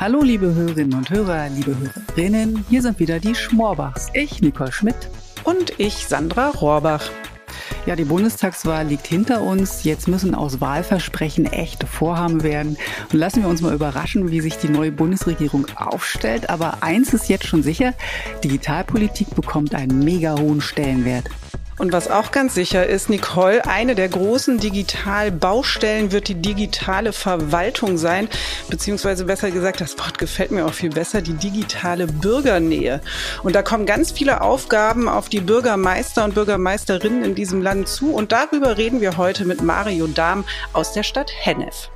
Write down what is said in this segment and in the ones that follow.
Hallo liebe Hörerinnen und Hörer, liebe Hörerinnen, hier sind wieder die Schmorbachs. Ich, Nicole Schmidt. Und ich, Sandra Rohrbach. Ja, die Bundestagswahl liegt hinter uns. Jetzt müssen aus Wahlversprechen echte Vorhaben werden. Und lassen wir uns mal überraschen, wie sich die neue Bundesregierung aufstellt. Aber eins ist jetzt schon sicher, Digitalpolitik bekommt einen mega hohen Stellenwert. Und was auch ganz sicher ist, Nicole, eine der großen Digitalbaustellen wird die digitale Verwaltung sein, beziehungsweise besser gesagt, das Wort gefällt mir auch viel besser, die digitale Bürgernähe. Und da kommen ganz viele Aufgaben auf die Bürgermeister und Bürgermeisterinnen in diesem Land zu. Und darüber reden wir heute mit Mario Dahm aus der Stadt Hennef.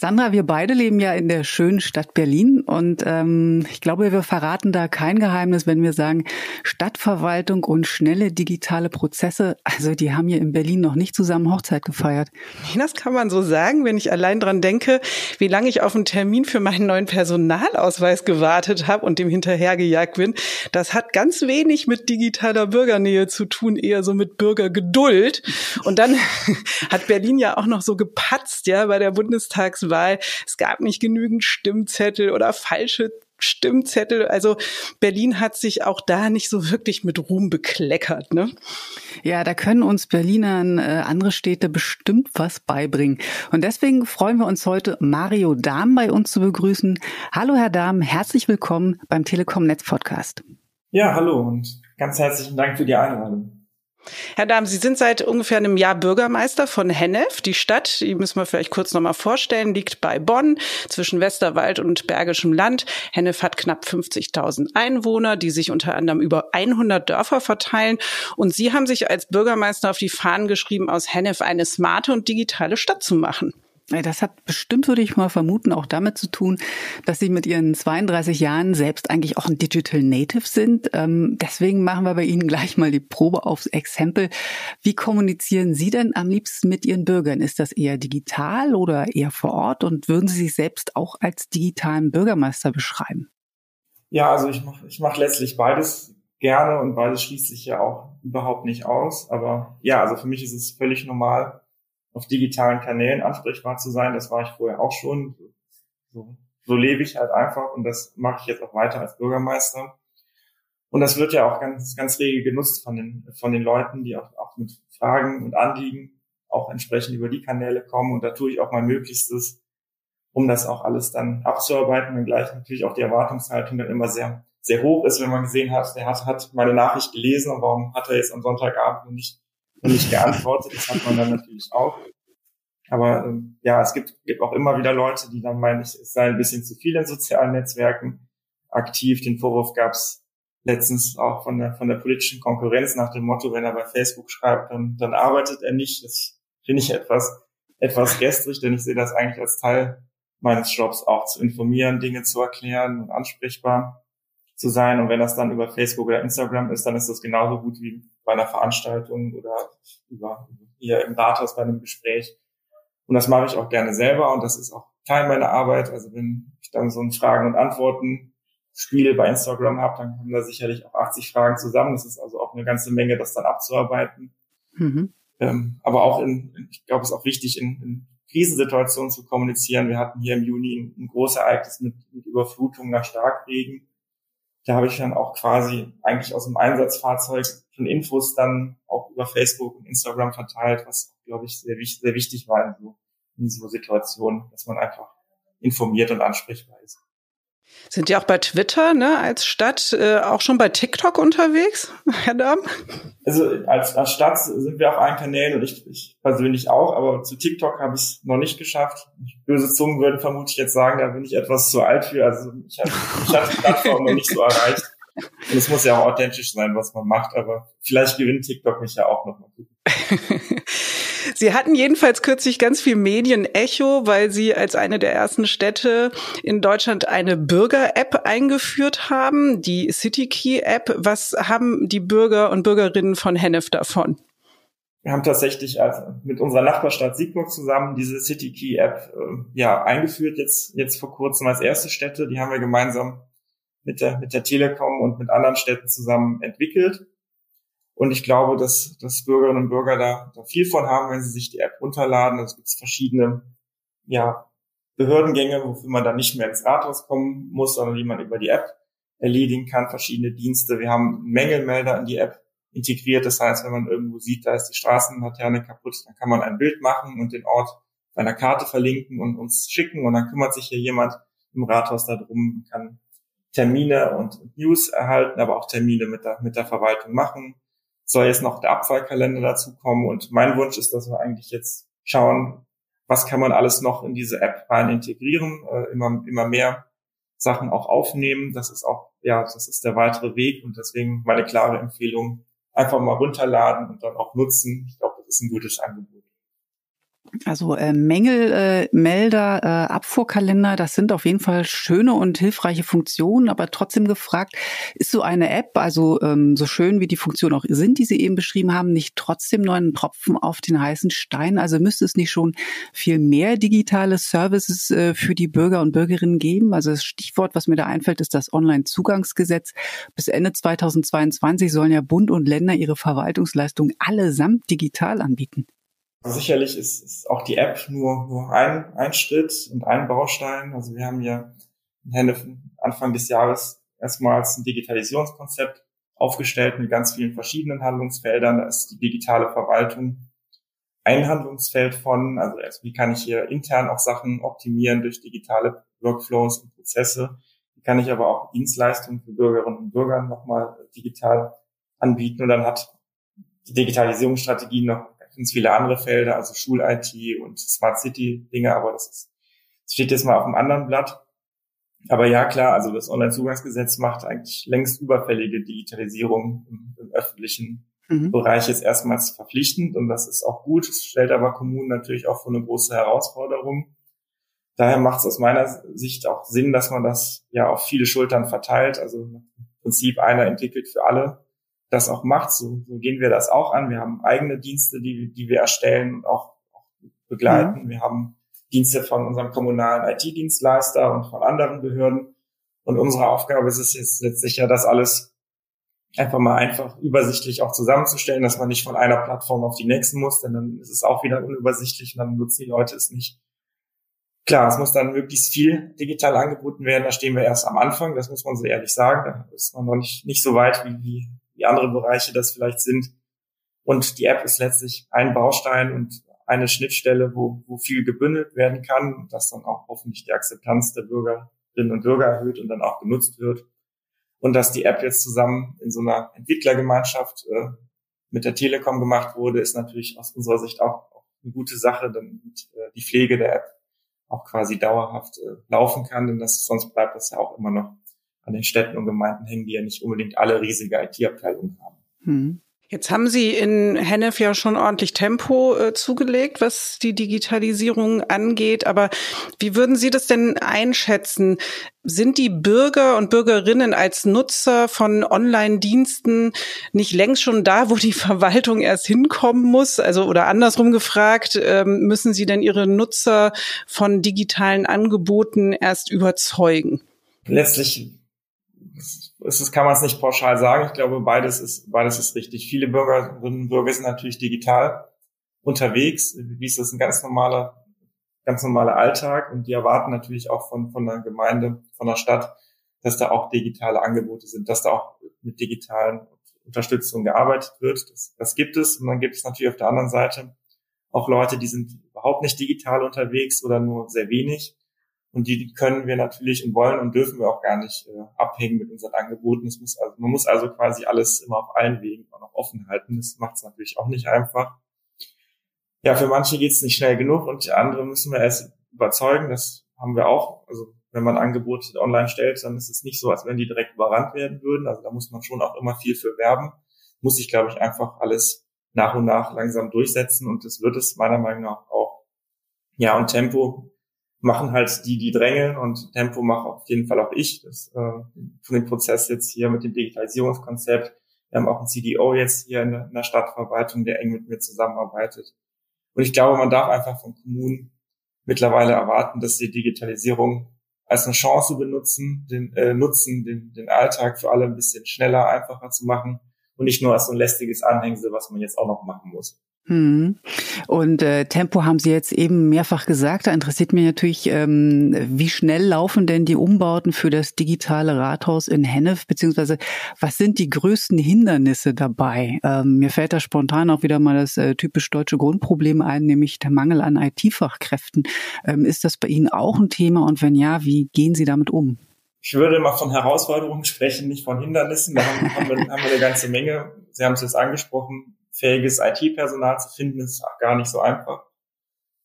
Sandra, wir beide leben ja in der schönen Stadt Berlin und ähm, ich glaube, wir verraten da kein Geheimnis, wenn wir sagen, Stadtverwaltung und schnelle digitale Prozesse, also die haben hier in Berlin noch nicht zusammen Hochzeit gefeiert. Das kann man so sagen, wenn ich allein dran denke, wie lange ich auf einen Termin für meinen neuen Personalausweis gewartet habe und dem hinterhergejagt bin. Das hat ganz wenig mit digitaler Bürgernähe zu tun, eher so mit Bürgergeduld. Und dann hat Berlin ja auch noch so gepatzt, ja, bei der Bundestagswahl Wahl. Es gab nicht genügend Stimmzettel oder falsche Stimmzettel. Also Berlin hat sich auch da nicht so wirklich mit Ruhm bekleckert. Ne? Ja, da können uns Berlinern äh, andere Städte bestimmt was beibringen. Und deswegen freuen wir uns heute, Mario Dahm bei uns zu begrüßen. Hallo, Herr Dahm, herzlich willkommen beim Telekom Netz Podcast. Ja, hallo und ganz herzlichen Dank für die Einladung. Herr Dahm, Sie sind seit ungefähr einem Jahr Bürgermeister von Hennef. Die Stadt, die müssen wir vielleicht kurz nochmal vorstellen, liegt bei Bonn zwischen Westerwald und Bergischem Land. Hennef hat knapp 50.000 Einwohner, die sich unter anderem über 100 Dörfer verteilen. Und Sie haben sich als Bürgermeister auf die Fahnen geschrieben, aus Hennef eine smarte und digitale Stadt zu machen. Das hat bestimmt, würde ich mal vermuten, auch damit zu tun, dass Sie mit Ihren 32 Jahren selbst eigentlich auch ein Digital Native sind. Ähm, deswegen machen wir bei Ihnen gleich mal die Probe aufs Exempel. Wie kommunizieren Sie denn am liebsten mit Ihren Bürgern? Ist das eher digital oder eher vor Ort? Und würden Sie sich selbst auch als digitalen Bürgermeister beschreiben? Ja, also ich mache ich mach letztlich beides gerne und beides schließt sich ja auch überhaupt nicht aus. Aber ja, also für mich ist es völlig normal, auf digitalen Kanälen ansprechbar zu sein. Das war ich vorher auch schon. So, so lebe ich halt einfach und das mache ich jetzt auch weiter als Bürgermeister. Und das wird ja auch ganz, ganz rege genutzt von den, von den Leuten, die auch, auch mit Fragen und Anliegen auch entsprechend über die Kanäle kommen. Und da tue ich auch mein Möglichstes, um das auch alles dann abzuarbeiten, wenngleich natürlich auch die Erwartungshaltung dann immer sehr, sehr hoch ist, wenn man gesehen hat, der hat, hat meine Nachricht gelesen und warum hat er jetzt am Sonntagabend nicht und nicht geantwortet. Das hat man dann natürlich auch. Aber ähm, ja, es gibt, gibt auch immer wieder Leute, die dann meinen, es sei ein bisschen zu viel in sozialen Netzwerken aktiv. Den Vorwurf gab es letztens auch von der, von der politischen Konkurrenz nach dem Motto, wenn er bei Facebook schreibt, dann, dann arbeitet er nicht. Das finde ich etwas, etwas gestrig, denn ich sehe das eigentlich als Teil meines Jobs auch zu informieren, Dinge zu erklären und ansprechbar zu sein. Und wenn das dann über Facebook oder Instagram ist, dann ist das genauso gut wie bei einer Veranstaltung oder über hier im Rathaus bei einem Gespräch. Und das mache ich auch gerne selber und das ist auch Teil meiner Arbeit. Also wenn ich dann so ein Fragen und Antworten Spiel bei Instagram habe, dann kommen da sicherlich auch 80 Fragen zusammen. Das ist also auch eine ganze Menge, das dann abzuarbeiten. Mhm. Ähm, aber auch in, ich glaube, es ist auch wichtig, in, in Krisensituationen zu kommunizieren. Wir hatten hier im Juni ein, ein großes Ereignis mit, mit Überflutung nach Starkregen da habe ich dann auch quasi eigentlich aus dem Einsatzfahrzeug schon Infos dann auch über Facebook und Instagram verteilt, was, glaube ich, sehr, sehr wichtig war in so, in so Situationen, dass man einfach informiert und ansprechbar ist. Sind die auch bei Twitter, ne, als Stadt, äh, auch schon bei TikTok unterwegs, Herr Dahm? Also als, als Stadt sind wir auf allen Kanälen und ich, ich persönlich auch, aber zu TikTok habe ich es noch nicht geschafft. Böse Zungen würden vermutlich jetzt sagen, da bin ich etwas zu alt für. Also ich habe hab die Plattform noch nicht so erreicht. Und es muss ja auch authentisch sein, was man macht, aber vielleicht gewinnt TikTok mich ja auch noch mal. Sie hatten jedenfalls kürzlich ganz viel Medienecho, weil Sie als eine der ersten Städte in Deutschland eine Bürger-App eingeführt haben, die CityKey-App. Was haben die Bürger und Bürgerinnen von Hennef davon? Wir haben tatsächlich also mit unserer Nachbarstadt Siegburg zusammen diese CityKey-App äh, ja eingeführt, jetzt, jetzt vor kurzem als erste Städte. Die haben wir gemeinsam mit der, mit der Telekom und mit anderen Städten zusammen entwickelt. Und ich glaube, dass, dass Bürgerinnen und Bürger da, da viel von haben, wenn sie sich die App runterladen. Es gibt verschiedene ja, Behördengänge, wofür man dann nicht mehr ins Rathaus kommen muss, sondern die man über die App erledigen kann, verschiedene Dienste. Wir haben Mängelmelder in die App integriert. Das heißt, wenn man irgendwo sieht, da ist die Straßenlaterne kaputt, dann kann man ein Bild machen und den Ort auf einer Karte verlinken und uns schicken und dann kümmert sich hier jemand im Rathaus darum, kann Termine und News erhalten, aber auch Termine mit der, mit der Verwaltung machen. Soll jetzt noch der Abfallkalender dazu kommen und mein Wunsch ist, dass wir eigentlich jetzt schauen, was kann man alles noch in diese App rein integrieren, äh, immer, immer mehr Sachen auch aufnehmen. Das ist auch, ja, das ist der weitere Weg und deswegen meine klare Empfehlung, einfach mal runterladen und dann auch nutzen. Ich glaube, das ist ein gutes Angebot. Also äh, Mängelmelder, äh, Melder, äh, Abfuhrkalender, das sind auf jeden Fall schöne und hilfreiche Funktionen, aber trotzdem gefragt, ist so eine App, also ähm, so schön wie die Funktionen auch sind, die Sie eben beschrieben haben, nicht trotzdem nur ein Tropfen auf den heißen Stein? Also müsste es nicht schon viel mehr digitale Services äh, für die Bürger und Bürgerinnen geben? Also das Stichwort, was mir da einfällt, ist das Online-Zugangsgesetz. Bis Ende 2022 sollen ja Bund und Länder ihre Verwaltungsleistungen allesamt digital anbieten. Sicherlich ist, ist auch die App nur, nur ein, ein Schritt und ein Baustein. Also wir haben ja Anfang des Jahres erstmals ein Digitalisierungskonzept aufgestellt mit ganz vielen verschiedenen Handlungsfeldern. Da ist die digitale Verwaltung ein Handlungsfeld von, also wie kann ich hier intern auch Sachen optimieren durch digitale Workflows und Prozesse. Wie kann ich aber auch Dienstleistungen für Bürgerinnen und Bürger nochmal digital anbieten. Und dann hat die Digitalisierungsstrategie noch ganz viele andere Felder, also Schul-IT und Smart City-Dinge, aber das, ist, das steht jetzt mal auf einem anderen Blatt. Aber ja, klar, also das Onlinezugangsgesetz macht eigentlich längst überfällige Digitalisierung im, im öffentlichen mhm. Bereich jetzt erstmals verpflichtend und das ist auch gut. Es stellt aber Kommunen natürlich auch vor eine große Herausforderung. Daher macht es aus meiner Sicht auch Sinn, dass man das ja auf viele Schultern verteilt. Also im Prinzip einer entwickelt für alle das auch macht. So, so gehen wir das auch an. Wir haben eigene Dienste, die, die wir erstellen und auch, auch begleiten. Mhm. Wir haben Dienste von unserem kommunalen IT-Dienstleister und von anderen Behörden. Und unsere Aufgabe ist es jetzt letztlich ja, das alles einfach mal einfach übersichtlich auch zusammenzustellen, dass man nicht von einer Plattform auf die nächste muss, denn dann ist es auch wieder unübersichtlich und dann nutzen die Leute es nicht. Klar, es muss dann möglichst viel digital angeboten werden. Da stehen wir erst am Anfang, das muss man so ehrlich sagen. Da ist man noch nicht, nicht so weit, wie, wie wie andere Bereiche das vielleicht sind. Und die App ist letztlich ein Baustein und eine Schnittstelle, wo, wo viel gebündelt werden kann und das dann auch hoffentlich die Akzeptanz der Bürgerinnen und Bürger erhöht und dann auch genutzt wird. Und dass die App jetzt zusammen in so einer Entwicklergemeinschaft äh, mit der Telekom gemacht wurde, ist natürlich aus unserer Sicht auch, auch eine gute Sache, damit äh, die Pflege der App auch quasi dauerhaft äh, laufen kann, denn das, sonst bleibt das ja auch immer noch an den Städten und Gemeinden hängen, die ja nicht unbedingt alle riesige IT-Abteilungen haben. Hm. Jetzt haben Sie in Hennef ja schon ordentlich Tempo äh, zugelegt, was die Digitalisierung angeht. Aber wie würden Sie das denn einschätzen? Sind die Bürger und Bürgerinnen als Nutzer von Online-Diensten nicht längst schon da, wo die Verwaltung erst hinkommen muss? Also oder andersrum gefragt, äh, müssen Sie denn Ihre Nutzer von digitalen Angeboten erst überzeugen? Letztlich ist es, kann man es nicht pauschal sagen. Ich glaube, beides ist, beides ist richtig. Viele Bürgerinnen und Bürger sind natürlich digital unterwegs. Wie ist das ein ganz normaler, ganz normaler Alltag? Und die erwarten natürlich auch von, von der Gemeinde, von der Stadt, dass da auch digitale Angebote sind, dass da auch mit digitalen Unterstützung gearbeitet wird. Das, das gibt es. Und dann gibt es natürlich auf der anderen Seite auch Leute, die sind überhaupt nicht digital unterwegs oder nur sehr wenig. Und die können wir natürlich und wollen und dürfen wir auch gar nicht äh, abhängen mit unseren Angeboten. Es muss also, man muss also quasi alles immer auf allen Wegen auch noch offen halten. Das macht es natürlich auch nicht einfach. Ja, für manche geht es nicht schnell genug und andere müssen wir erst überzeugen. Das haben wir auch. Also wenn man Angebote online stellt, dann ist es nicht so, als wenn die direkt überrannt werden würden. Also da muss man schon auch immer viel für werben. Muss sich, glaube ich, einfach alles nach und nach langsam durchsetzen und das wird es meiner Meinung nach auch. Ja, und Tempo machen halt die, die drängeln und Tempo mache auf jeden Fall auch ich. Das, äh, von dem Prozess jetzt hier mit dem Digitalisierungskonzept. Wir haben auch einen CDO jetzt hier in der, in der Stadtverwaltung, der eng mit mir zusammenarbeitet. Und ich glaube, man darf einfach von Kommunen mittlerweile erwarten, dass sie Digitalisierung als eine Chance benutzen, den, äh, nutzen, den, den Alltag für alle ein bisschen schneller, einfacher zu machen und nicht nur als so ein lästiges Anhängsel, was man jetzt auch noch machen muss. Hm. Und äh, Tempo haben Sie jetzt eben mehrfach gesagt. Da interessiert mich natürlich, ähm, wie schnell laufen denn die Umbauten für das digitale Rathaus in Hennef, beziehungsweise was sind die größten Hindernisse dabei? Ähm, mir fällt da spontan auch wieder mal das äh, typisch deutsche Grundproblem ein, nämlich der Mangel an IT-Fachkräften. Ähm, ist das bei Ihnen auch ein Thema und wenn ja, wie gehen Sie damit um? Ich würde mal von Herausforderungen sprechen, nicht von Hindernissen. Da haben, haben, wir, haben wir eine ganze Menge. Sie haben es jetzt angesprochen fähiges IT-Personal zu finden, ist gar nicht so einfach.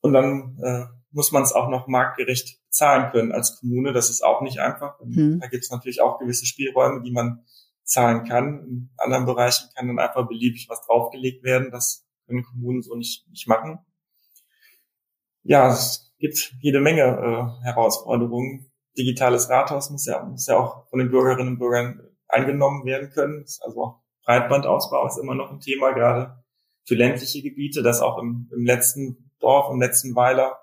Und dann äh, muss man es auch noch marktgerecht zahlen können als Kommune. Das ist auch nicht einfach. Mhm. Da gibt es natürlich auch gewisse Spielräume, die man zahlen kann. In anderen Bereichen kann dann einfach beliebig was draufgelegt werden. Das können Kommunen so nicht, nicht machen. Ja, es gibt jede Menge äh, Herausforderungen. Digitales Rathaus muss ja, muss ja auch von den Bürgerinnen und Bürgern eingenommen werden können. Das ist also auch Breitbandausbau ist immer noch ein Thema, gerade für ländliche Gebiete, dass auch im, im letzten Dorf, im letzten Weiler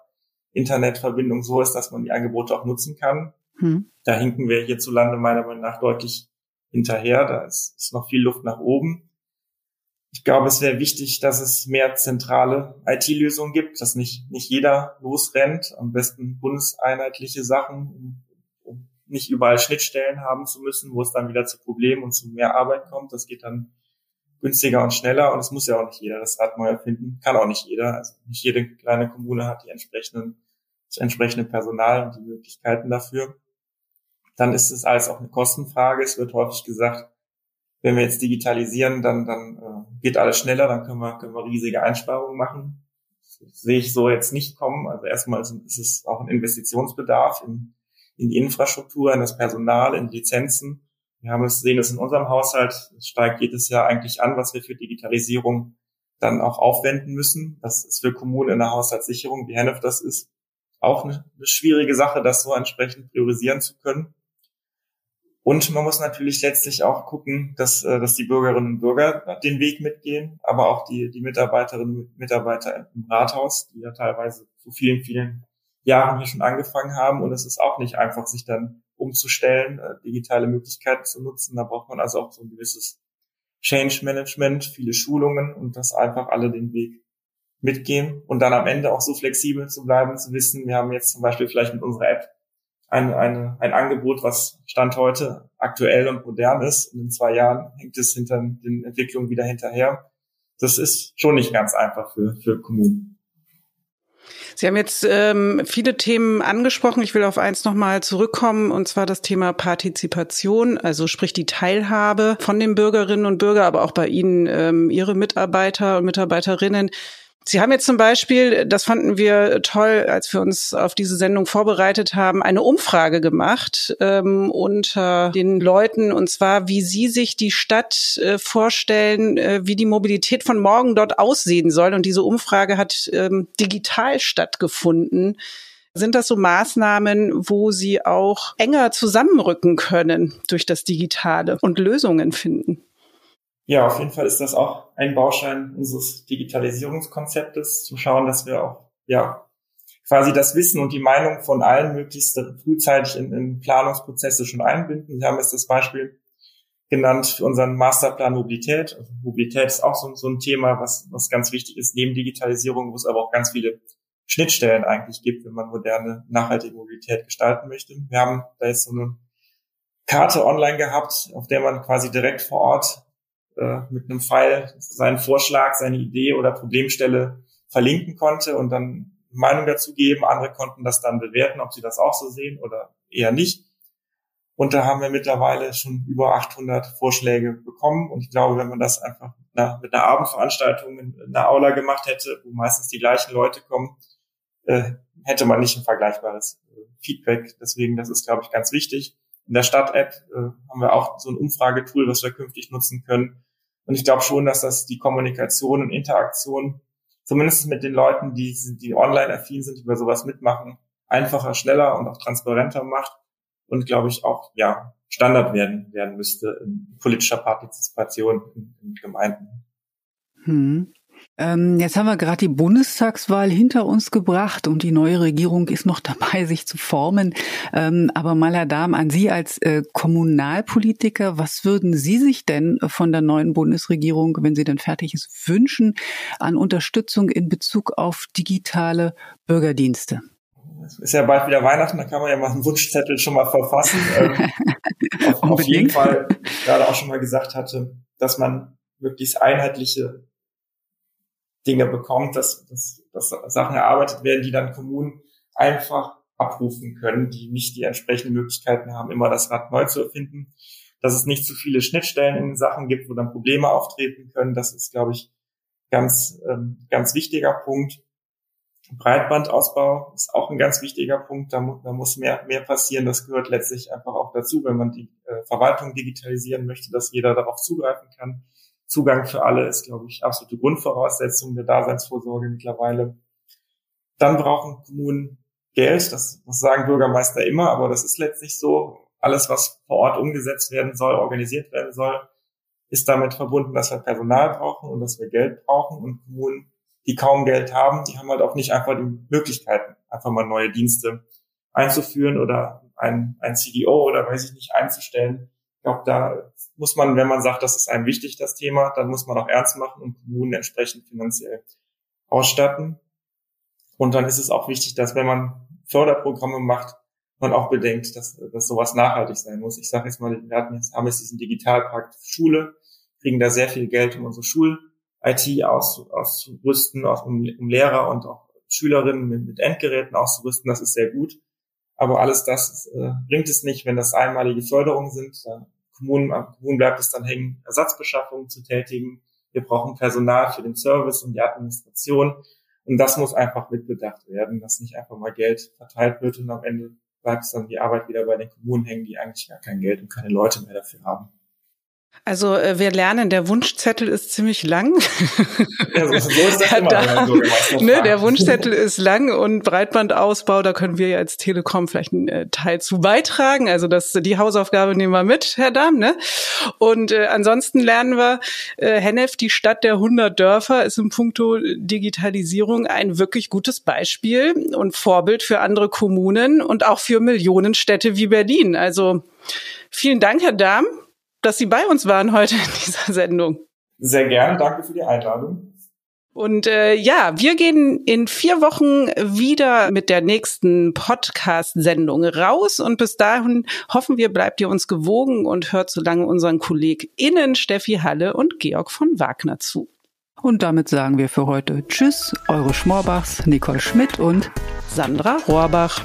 Internetverbindung so ist, dass man die Angebote auch nutzen kann. Hm. Da hinken wir hierzulande meiner Meinung nach deutlich hinterher. Da ist, ist noch viel Luft nach oben. Ich glaube, es wäre wichtig, dass es mehr zentrale IT-Lösungen gibt, dass nicht, nicht jeder losrennt. Am besten bundeseinheitliche Sachen, nicht überall Schnittstellen haben zu müssen, wo es dann wieder zu Problemen und zu mehr Arbeit kommt. Das geht dann günstiger und schneller und es muss ja auch nicht jeder das Rad neu erfinden. Kann auch nicht jeder. Also nicht jede kleine Kommune hat die entsprechenden, das entsprechende Personal und die Möglichkeiten dafür. Dann ist es alles auch eine Kostenfrage. Es wird häufig gesagt, wenn wir jetzt digitalisieren, dann, dann äh, geht alles schneller, dann können wir, können wir riesige Einsparungen machen. Das sehe ich so jetzt nicht kommen. Also erstmal ist es auch ein Investitionsbedarf in in die Infrastruktur, in das Personal, in Lizenzen. Wir haben es sehen es in unserem Haushalt, es steigt jedes Jahr eigentlich an, was wir für Digitalisierung dann auch aufwenden müssen. Das ist für Kommunen in der Haushaltssicherung, wie Hennef das ist, auch eine, eine schwierige Sache, das so entsprechend priorisieren zu können. Und man muss natürlich letztlich auch gucken, dass, äh, dass die Bürgerinnen und Bürger den Weg mitgehen, aber auch die, die Mitarbeiterinnen und Mitarbeiter im Rathaus, die ja teilweise zu vielen, vielen Jahren hier schon angefangen haben und es ist auch nicht einfach, sich dann umzustellen, äh, digitale Möglichkeiten zu nutzen. Da braucht man also auch so ein gewisses Change Management, viele Schulungen und dass einfach alle den Weg mitgehen und dann am Ende auch so flexibel zu bleiben, zu wissen, wir haben jetzt zum Beispiel vielleicht mit unserer App ein, eine, ein Angebot, was Stand heute aktuell und modern ist und in zwei Jahren hängt es hinter den Entwicklungen wieder hinterher. Das ist schon nicht ganz einfach für, für Kommunen. Sie haben jetzt ähm, viele Themen angesprochen. Ich will auf eins nochmal zurückkommen, und zwar das Thema Partizipation, also sprich die Teilhabe von den Bürgerinnen und Bürgern, aber auch bei Ihnen, ähm, Ihre Mitarbeiter und Mitarbeiterinnen. Sie haben jetzt zum Beispiel, das fanden wir toll, als wir uns auf diese Sendung vorbereitet haben, eine Umfrage gemacht ähm, unter den Leuten, und zwar, wie sie sich die Stadt äh, vorstellen, äh, wie die Mobilität von morgen dort aussehen soll. Und diese Umfrage hat ähm, digital stattgefunden. Sind das so Maßnahmen, wo Sie auch enger zusammenrücken können durch das Digitale und Lösungen finden? Ja, auf jeden Fall ist das auch ein Baustein unseres Digitalisierungskonzeptes, zu schauen, dass wir auch, ja, quasi das Wissen und die Meinung von allen möglichst frühzeitig in, in Planungsprozesse schon einbinden. Sie haben jetzt das Beispiel genannt für unseren Masterplan Mobilität. Also Mobilität ist auch so, so ein Thema, was, was ganz wichtig ist, neben Digitalisierung, wo es aber auch ganz viele Schnittstellen eigentlich gibt, wenn man moderne, nachhaltige Mobilität gestalten möchte. Wir haben da jetzt so eine Karte online gehabt, auf der man quasi direkt vor Ort äh, mit einem Pfeil seinen Vorschlag, seine Idee oder Problemstelle verlinken konnte und dann Meinung dazu geben. Andere konnten das dann bewerten, ob sie das auch so sehen oder eher nicht. Und da haben wir mittlerweile schon über 800 Vorschläge bekommen. Und ich glaube, wenn man das einfach mit einer Abendveranstaltung in einer Aula gemacht hätte, wo meistens die gleichen Leute kommen, äh, hätte man nicht ein vergleichbares äh, Feedback. Deswegen, das ist, glaube ich, ganz wichtig. In der Stadt-App äh, haben wir auch so ein Umfragetool, was wir künftig nutzen können. Und ich glaube schon, dass das die Kommunikation und Interaktion, zumindest mit den Leuten, die, die online affin sind, die bei sowas mitmachen, einfacher, schneller und auch transparenter macht und glaube ich auch ja Standard werden werden müsste in politischer Partizipation in, in Gemeinden. Hm. Ähm, jetzt haben wir gerade die Bundestagswahl hinter uns gebracht und die neue Regierung ist noch dabei, sich zu formen. Ähm, aber mal, Herr Dahm, an Sie als äh, Kommunalpolitiker, was würden Sie sich denn von der neuen Bundesregierung, wenn sie denn fertig ist, wünschen an Unterstützung in Bezug auf digitale Bürgerdienste? Es ist ja bald wieder Weihnachten, da kann man ja mal einen Wunschzettel schon mal verfassen. ähm, auf, auf jeden Fall gerade auch schon mal gesagt hatte, dass man möglichst einheitliche Dinge bekommt, dass, dass, dass Sachen erarbeitet werden, die dann Kommunen einfach abrufen können, die nicht die entsprechenden Möglichkeiten haben, immer das Rad neu zu erfinden. Dass es nicht zu viele Schnittstellen in den Sachen gibt, wo dann Probleme auftreten können, das ist, glaube ich, ganz, ähm, ganz wichtiger Punkt. Breitbandausbau ist auch ein ganz wichtiger Punkt. Da, mu da muss mehr, mehr passieren. Das gehört letztlich einfach auch dazu, wenn man die äh, Verwaltung digitalisieren möchte, dass jeder darauf zugreifen kann. Zugang für alle ist, glaube ich, absolute Grundvoraussetzung der Daseinsvorsorge mittlerweile. Dann brauchen Kommunen Geld, das, das sagen Bürgermeister immer, aber das ist letztlich so. Alles, was vor Ort umgesetzt werden soll, organisiert werden soll, ist damit verbunden, dass wir Personal brauchen und dass wir Geld brauchen. Und Kommunen, die kaum Geld haben, die haben halt auch nicht einfach die Möglichkeiten, einfach mal neue Dienste einzuführen oder ein, ein CDO oder weiß ich nicht einzustellen. Ich glaube, da muss man, wenn man sagt, das ist einem wichtig, das Thema, dann muss man auch ernst machen und Kommunen entsprechend finanziell ausstatten. Und dann ist es auch wichtig, dass wenn man Förderprogramme macht, man auch bedenkt, dass, dass sowas nachhaltig sein muss. Ich sage jetzt mal, wir hatten jetzt, haben jetzt diesen Digitalpakt Schule, kriegen da sehr viel Geld, um unsere Schul-IT aus, auszurüsten, auch um, um Lehrer und auch Schülerinnen mit, mit Endgeräten auszurüsten. Das ist sehr gut. Aber alles das äh, bringt es nicht, wenn das einmalige Förderungen sind. Da Kommunen, Kommunen bleibt es dann hängen, Ersatzbeschaffungen zu tätigen. Wir brauchen Personal für den Service und die Administration. Und das muss einfach mitbedacht werden, dass nicht einfach mal Geld verteilt wird und am Ende bleibt es dann die Arbeit wieder bei den Kommunen hängen, die eigentlich gar kein Geld und keine Leute mehr dafür haben. Also äh, wir lernen, der Wunschzettel ist ziemlich lang. Ja, so, so ist das immer, da, ne, der Wunschzettel ist lang und Breitbandausbau, da können wir ja als Telekom vielleicht einen äh, Teil zu beitragen. Also das, die Hausaufgabe nehmen wir mit, Herr Dahm. Ne? Und äh, ansonsten lernen wir, äh, Hennef, die Stadt der 100 Dörfer, ist im Punkto Digitalisierung ein wirklich gutes Beispiel und Vorbild für andere Kommunen und auch für Millionenstädte wie Berlin. Also vielen Dank, Herr Dahm dass Sie bei uns waren heute in dieser Sendung. Sehr gern, danke für die Einladung. Und äh, ja, wir gehen in vier Wochen wieder mit der nächsten Podcast-Sendung raus. Und bis dahin hoffen wir, bleibt ihr uns gewogen und hört so lange unseren KollegInnen Steffi Halle und Georg von Wagner zu. Und damit sagen wir für heute Tschüss, eure Schmorbachs, Nicole Schmidt und Sandra Rohrbach.